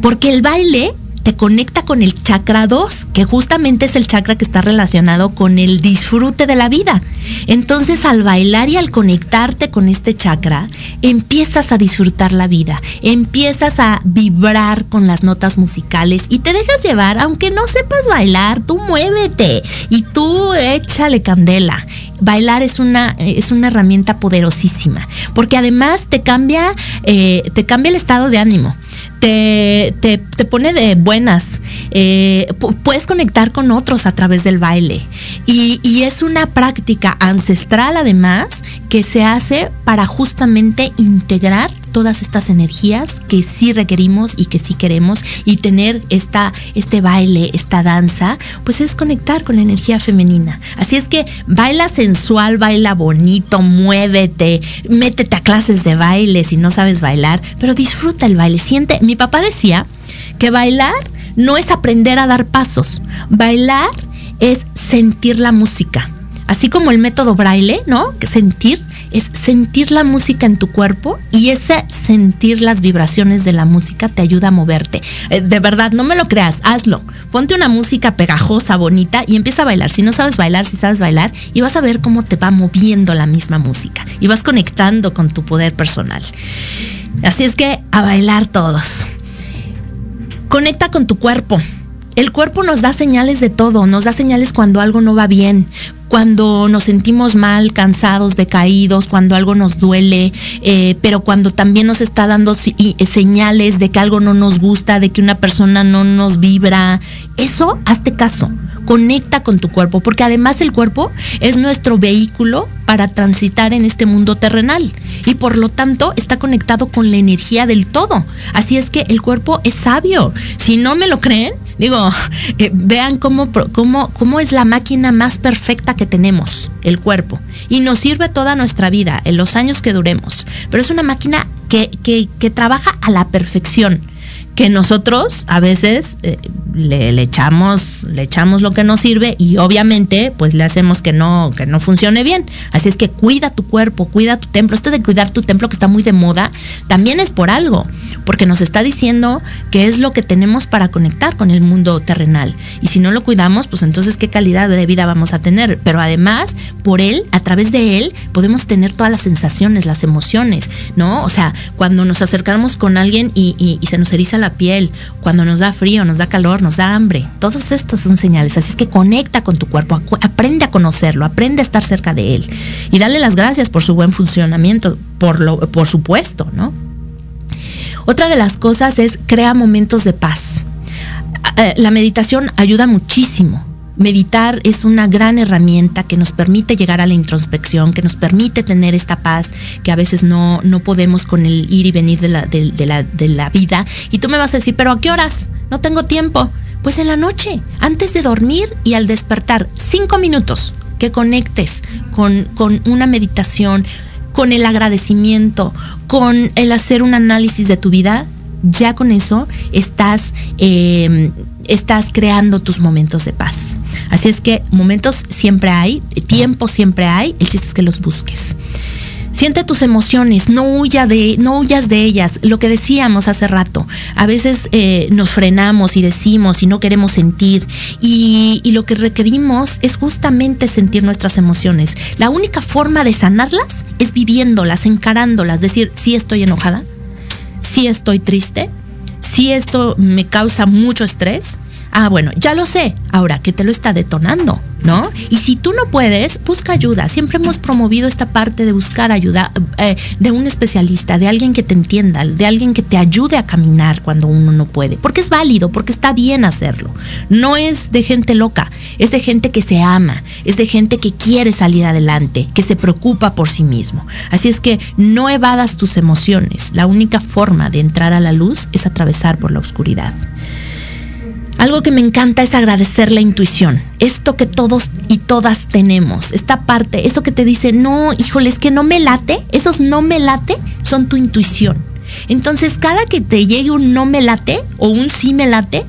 Porque el baile conecta con el chakra 2, que justamente es el chakra que está relacionado con el disfrute de la vida. Entonces al bailar y al conectarte con este chakra, empiezas a disfrutar la vida, empiezas a vibrar con las notas musicales y te dejas llevar, aunque no sepas bailar, tú muévete y tú échale candela bailar es una, es una herramienta poderosísima, porque además te cambia, eh, te cambia el estado de ánimo te, te, te pone de buenas. Eh, puedes conectar con otros a través del baile. Y, y, es una práctica ancestral además que se hace para justamente integrar todas estas energías que sí requerimos y que sí queremos y tener esta, este baile, esta danza, pues es conectar con la energía femenina. Así es que baila sensual, baila bonito, muévete, métete a clases de baile si no sabes bailar, pero disfruta el baile. Siente, mi papá decía que bailar no es aprender a dar pasos, bailar es sentir la música. Así como el método braille, ¿no? Sentir es sentir la música en tu cuerpo y ese sentir las vibraciones de la música te ayuda a moverte. Eh, de verdad, no me lo creas, hazlo. Ponte una música pegajosa, bonita y empieza a bailar. Si no sabes bailar, si sabes bailar, y vas a ver cómo te va moviendo la misma música y vas conectando con tu poder personal. Así es que a bailar todos. Conecta con tu cuerpo. El cuerpo nos da señales de todo, nos da señales cuando algo no va bien, cuando nos sentimos mal, cansados, decaídos, cuando algo nos duele, eh, pero cuando también nos está dando eh, señales de que algo no nos gusta, de que una persona no nos vibra. Eso, hazte caso conecta con tu cuerpo, porque además el cuerpo es nuestro vehículo para transitar en este mundo terrenal y por lo tanto está conectado con la energía del todo. Así es que el cuerpo es sabio. Si no me lo creen, digo, eh, vean cómo, cómo, cómo es la máquina más perfecta que tenemos, el cuerpo. Y nos sirve toda nuestra vida, en los años que duremos. Pero es una máquina que, que, que trabaja a la perfección que nosotros a veces eh, le, echamos le echamos lo que nos sirve y obviamente pues le hacemos que no que no funcione bien. Así es que cuida tu cuerpo cuida tu templo. Esto de cuidar tu templo que está muy de moda también es por algo porque nos está diciendo que es lo que tenemos para conectar con el mundo terrenal. Y si no lo cuidamos pues entonces qué calidad de vida vamos a tener pero además por él a través de él podemos tener todas las sensaciones las emociones no o sea cuando nos acercamos con alguien y, y se nos eriza la piel, cuando nos da frío, nos da calor, nos da hambre. Todas estas son señales. Así es que conecta con tu cuerpo, aprende a conocerlo, aprende a estar cerca de él y dale las gracias por su buen funcionamiento, por, lo, por supuesto, ¿no? Otra de las cosas es crea momentos de paz. Eh, la meditación ayuda muchísimo meditar es una gran herramienta que nos permite llegar a la introspección, que nos permite tener esta paz que a veces no, no podemos con el ir y venir de la, de, la, de la vida. Y tú me vas a decir, pero ¿a qué horas? No tengo tiempo. Pues en la noche, antes de dormir y al despertar, cinco minutos que conectes con, con una meditación, con el agradecimiento, con el hacer un análisis de tu vida, ya con eso estás eh, estás creando tus momentos de paz. Así es que momentos siempre hay, tiempo siempre hay, el chiste es que los busques. Siente tus emociones, no, huya de, no huyas de ellas. Lo que decíamos hace rato, a veces eh, nos frenamos y decimos y no queremos sentir y, y lo que requerimos es justamente sentir nuestras emociones. La única forma de sanarlas es viviéndolas, encarándolas, decir, sí estoy enojada, sí estoy triste, si esto me causa mucho estrés, ah, bueno, ya lo sé, ahora que te lo está detonando, ¿no? Y si tú no puedes, busca ayuda. Siempre hemos promovido esta parte de buscar ayuda eh, de un especialista, de alguien que te entienda, de alguien que te ayude a caminar cuando uno no puede, porque es válido, porque está bien hacerlo. No es de gente loca, es de gente que se ama, es de gente que quiere salir adelante, que se preocupa por sí mismo. Así es que no evadas tus emociones. La única forma de entrar a la luz es atravesar por la oscuridad. Algo que me encanta es agradecer la intuición, esto que todos y todas tenemos, esta parte, eso que te dice, no, híjole, es que no me late, esos no me late son tu intuición. Entonces, cada que te llegue un no me late o un sí me late,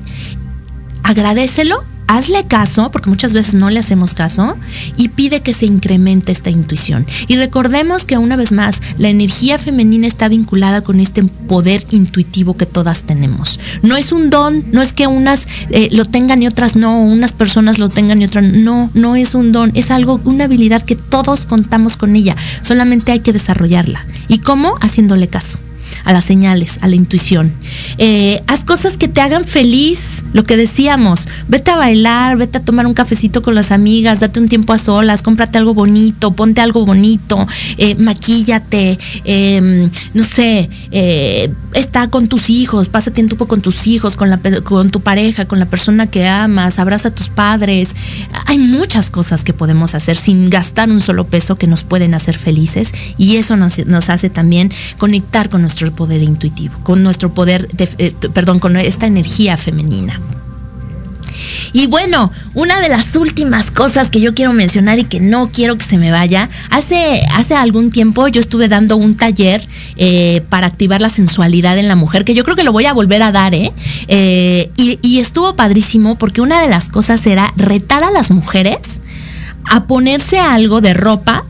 agradecelo hazle caso, porque muchas veces no le hacemos caso, y pide que se incremente esta intuición. Y recordemos que una vez más, la energía femenina está vinculada con este poder intuitivo que todas tenemos. No es un don, no es que unas eh, lo tengan y otras no, unas personas lo tengan y otras no, no es un don, es algo, una habilidad que todos contamos con ella, solamente hay que desarrollarla. ¿Y cómo? Haciéndole caso a las señales, a la intuición. Eh, haz cosas que te hagan feliz, lo que decíamos, vete a bailar, vete a tomar un cafecito con las amigas, date un tiempo a solas, cómprate algo bonito, ponte algo bonito, eh, maquíllate, em, no sé, eh, está con tus hijos, pásate un tiempo con tus hijos, con, la, con tu pareja, con la persona que amas, abraza a tus padres. Hay muchas cosas que podemos hacer sin gastar un solo peso que nos pueden hacer felices y eso nos, nos hace también conectar con nuestro poder intuitivo, con nuestro poder, eh, perdón, con esta energía femenina. Y bueno, una de las últimas cosas que yo quiero mencionar y que no quiero que se me vaya, hace, hace algún tiempo yo estuve dando un taller eh, para activar la sensualidad en la mujer, que yo creo que lo voy a volver a dar, ¿eh? eh y, y estuvo padrísimo porque una de las cosas era retar a las mujeres a ponerse algo de ropa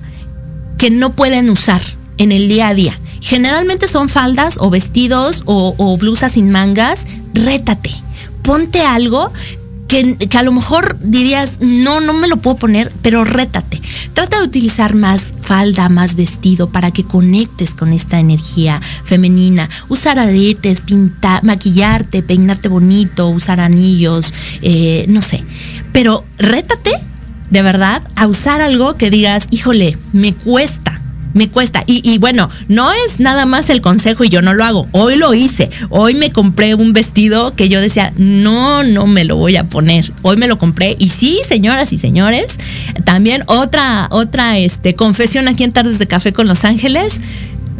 que no pueden usar en el día a día. Generalmente son faldas o vestidos o, blusas sin mangas. Rétate. Ponte algo que, que, a lo mejor dirías, no, no me lo puedo poner, pero rétate. Trata de utilizar más falda, más vestido para que conectes con esta energía femenina. Usar aretes, pintar, maquillarte, peinarte bonito, usar anillos, eh, no sé. Pero rétate, de verdad, a usar algo que digas, híjole, me cuesta me cuesta. Y, bueno, no es nada más el consejo y yo no lo hago. Hoy lo hice. Hoy me compré un vestido que yo decía, no, no me lo voy a poner. Hoy me lo compré. Y sí, señoras y señores, también otra, otra este, confesión aquí en Tardes de Café con Los Ángeles.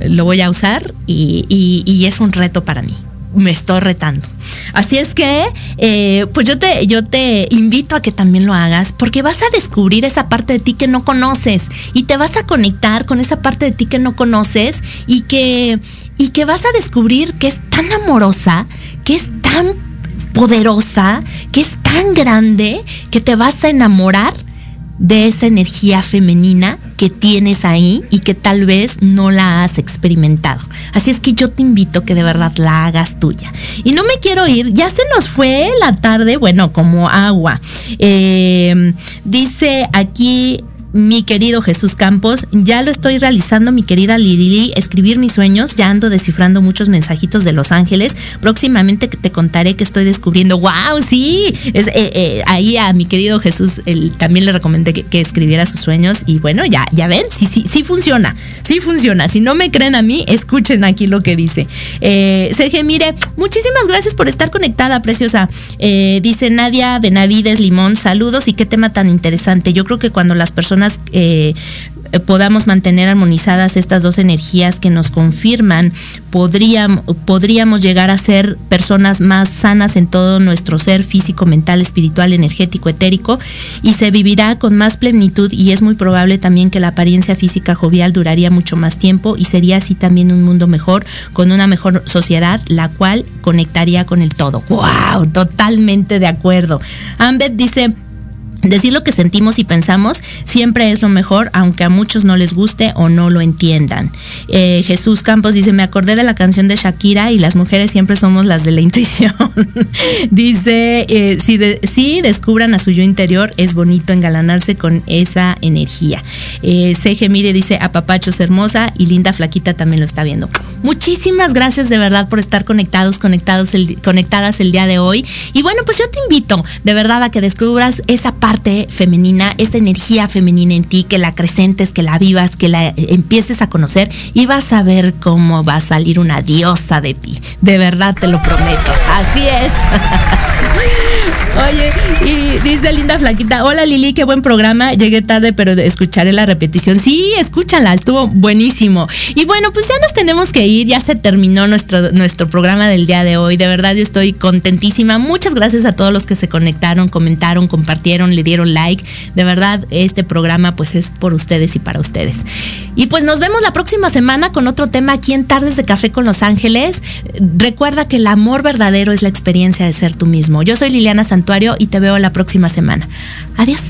Lo voy a usar y, y es un reto para mí me estoy retando. Así es que, eh, pues yo te, yo te invito a que también lo hagas, porque vas a descubrir esa parte de ti que no conoces y te vas a conectar con esa parte de ti que no conoces y que, y que vas a descubrir que es tan amorosa, que es tan poderosa, que es tan grande, que te vas a enamorar de esa energía femenina que tienes ahí y que tal vez no la has experimentado. Así es que yo te invito que de verdad la hagas tuya. Y no me quiero ir, ya se nos fue la tarde, bueno, como agua. Eh, dice aquí mi querido Jesús Campos, ya lo estoy realizando, mi querida Lili, escribir mis sueños, ya ando descifrando muchos mensajitos de Los Ángeles. Próximamente te contaré que estoy descubriendo. ¡Wow! Sí, eh, eh, ahí a mi querido Jesús también le recomendé que, escribiera sus sueños y bueno, ya, ya ven, sí, sí, sí funciona, sí funciona. Si no me creen a mí, escuchen aquí lo que dice. Eh, mire, muchísimas gracias por estar conectada, preciosa. Eh, dice Nadia Benavides Limón, saludos y qué tema tan interesante. Yo creo que cuando las personas eh, podamos mantener armonizadas estas dos energías que nos confirman, podríamos, podríamos llegar a ser personas más sanas en todo nuestro ser físico, mental, espiritual, energético, etérico, y se vivirá con más plenitud y es muy probable también que la apariencia física jovial duraría mucho más tiempo y sería así también un mundo mejor, con una mejor sociedad, la cual conectaría con el todo. ¡Wow! Totalmente de acuerdo. Ambet dice, Decir lo que sentimos y pensamos siempre es lo mejor, aunque a muchos no les guste o no lo entiendan. Eh, Jesús Campos dice, me acordé de la canción de Shakira y las mujeres siempre somos las de la intuición. dice, eh, si, si, descubran a su yo interior, es bonito engalanarse con esa energía. Eh, CG Mire dice, a papachos hermosa y linda flaquita también lo está viendo. Muchísimas gracias de verdad por estar conectados, conectados, conectadas el día de hoy. Y bueno, pues yo te invito de verdad a que descubras esa parte femenina, esa energía femenina en ti, que la acrecentes, que la vivas, que la empieces a conocer y vas a ver cómo va a salir una diosa de ti. De verdad te lo prometo. Así es. Oye, y dice Linda Flaquita, hola Lili, qué buen programa. Llegué tarde, pero escucharé la repetición. Sí, escúchala, estuvo buenísimo. Y bueno, pues ya nos tenemos que ir, ya se terminó nuestro, nuestro programa del día de hoy. De verdad, yo estoy contentísima. Muchas gracias a todos los que se conectaron, comentaron, compartieron, dieron like. De verdad, este programa pues es por ustedes y para ustedes. Y pues nos vemos la próxima semana con otro tema aquí en Tardes de Café con Los Ángeles. Recuerda que el amor verdadero es la experiencia de ser tú mismo. Yo soy Liliana Santuario y te veo la próxima semana. Adiós.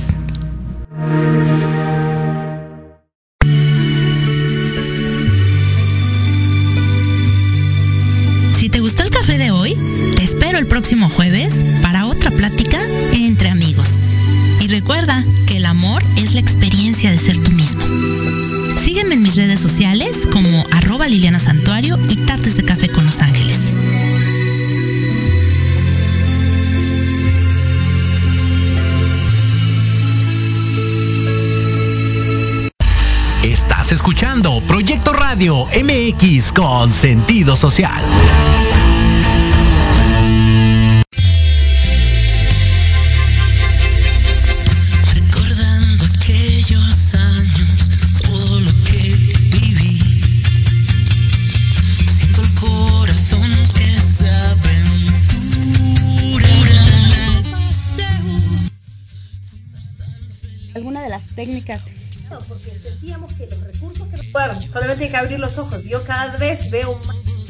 Si te gustó el café de hoy, te espero el próximo jueves para otra plática entre amigos. Recuerda que el amor es la experiencia de ser tú mismo. Sígueme en mis redes sociales como arroba Liliana Santuario y Tartes de Café con Los Ángeles. Estás escuchando Proyecto Radio MX con sentido social. Técnicas. porque sentíamos que los recursos que bueno, solamente hay que abrir los ojos. Yo cada vez veo más.